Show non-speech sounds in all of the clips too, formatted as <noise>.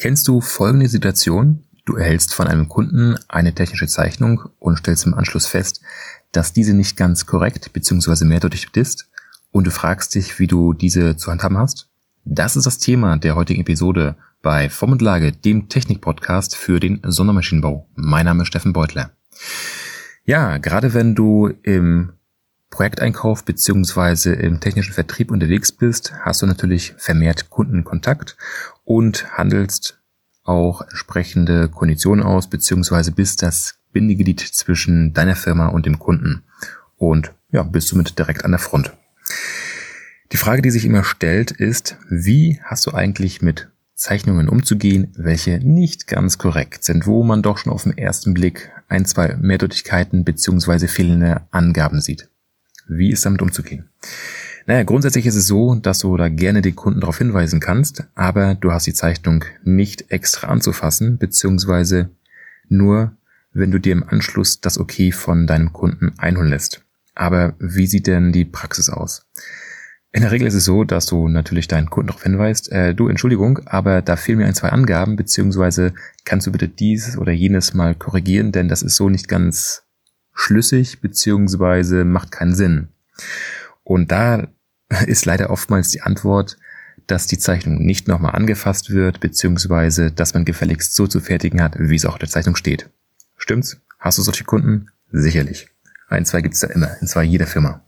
Kennst du folgende Situation? Du erhältst von einem Kunden eine technische Zeichnung und stellst im Anschluss fest, dass diese nicht ganz korrekt bzw. mehrdeutig ist und du fragst dich, wie du diese zu handhaben hast? Das ist das Thema der heutigen Episode bei Form und Lage, dem Technik-Podcast für den Sondermaschinenbau. Mein Name ist Steffen Beutler. Ja, gerade wenn du im Projekteinkauf beziehungsweise im technischen Vertrieb unterwegs bist, hast du natürlich vermehrt Kundenkontakt und handelst auch entsprechende Konditionen aus, beziehungsweise bist das Bindeglied zwischen deiner Firma und dem Kunden und ja, bist somit direkt an der Front. Die Frage, die sich immer stellt, ist, wie hast du eigentlich mit Zeichnungen umzugehen, welche nicht ganz korrekt sind, wo man doch schon auf den ersten Blick ein, zwei Mehrdeutigkeiten beziehungsweise fehlende Angaben sieht. Wie ist damit umzugehen? Naja, grundsätzlich ist es so, dass du da gerne den Kunden darauf hinweisen kannst, aber du hast die Zeichnung nicht extra anzufassen, beziehungsweise nur, wenn du dir im Anschluss das Okay von deinem Kunden einholen lässt. Aber wie sieht denn die Praxis aus? In der Regel ist es so, dass du natürlich deinen Kunden darauf hinweist, äh, du, Entschuldigung, aber da fehlen mir ein, zwei Angaben, beziehungsweise kannst du bitte dieses oder jenes mal korrigieren, denn das ist so nicht ganz schlüssig beziehungsweise macht keinen Sinn. Und da <laughs> ist leider oftmals die Antwort, dass die Zeichnung nicht nochmal angefasst wird, beziehungsweise dass man gefälligst so zu fertigen hat, wie es auch in der Zeichnung steht. Stimmt's? Hast du solche Kunden? Sicherlich. Ein, zwei gibt's da immer, in zwar jeder Firma.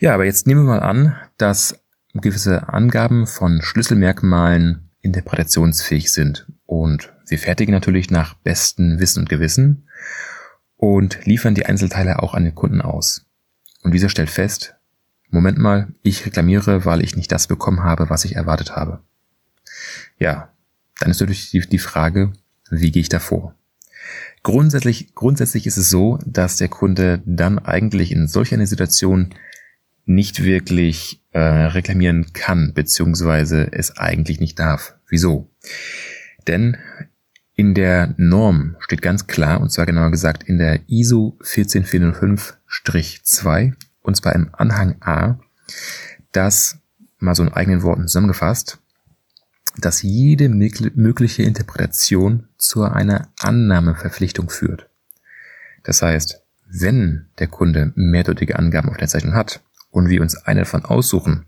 Ja, aber jetzt nehmen wir mal an, dass gewisse Angaben von Schlüsselmerkmalen interpretationsfähig sind. Und wir fertigen natürlich nach bestem Wissen und Gewissen und liefern die Einzelteile auch an den Kunden aus. Und dieser stellt fest, Moment mal, ich reklamiere, weil ich nicht das bekommen habe, was ich erwartet habe. Ja, dann ist natürlich die, Frage, wie gehe ich da vor? Grundsätzlich, grundsätzlich ist es so, dass der Kunde dann eigentlich in solch einer Situation nicht wirklich äh, reklamieren kann, beziehungsweise es eigentlich nicht darf. Wieso? Denn in der Norm steht ganz klar, und zwar genauer gesagt in der ISO 14405-2, und zwar im Anhang A, dass, mal so in eigenen Worten zusammengefasst, dass jede mögliche Interpretation zu einer Annahmeverpflichtung führt. Das heißt, wenn der Kunde mehrdeutige Angaben auf der Zeichnung hat und wir uns eine davon aussuchen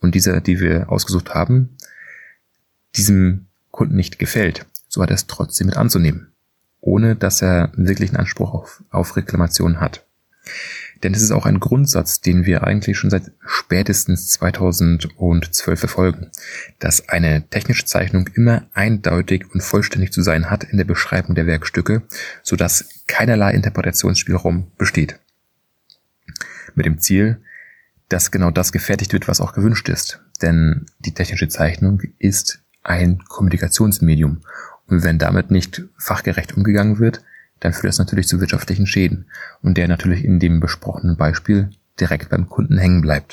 und diese, die wir ausgesucht haben, diesem Kunden nicht gefällt, so er es trotzdem mit anzunehmen, ohne dass er wirklich einen Anspruch auf, auf Reklamation hat. Denn es ist auch ein Grundsatz, den wir eigentlich schon seit spätestens 2012 verfolgen, dass eine technische Zeichnung immer eindeutig und vollständig zu sein hat in der Beschreibung der Werkstücke, sodass keinerlei Interpretationsspielraum besteht. Mit dem Ziel, dass genau das gefertigt wird, was auch gewünscht ist. Denn die technische Zeichnung ist ein Kommunikationsmedium und wenn damit nicht fachgerecht umgegangen wird, dann führt das natürlich zu wirtschaftlichen Schäden und der natürlich in dem besprochenen Beispiel direkt beim Kunden hängen bleibt.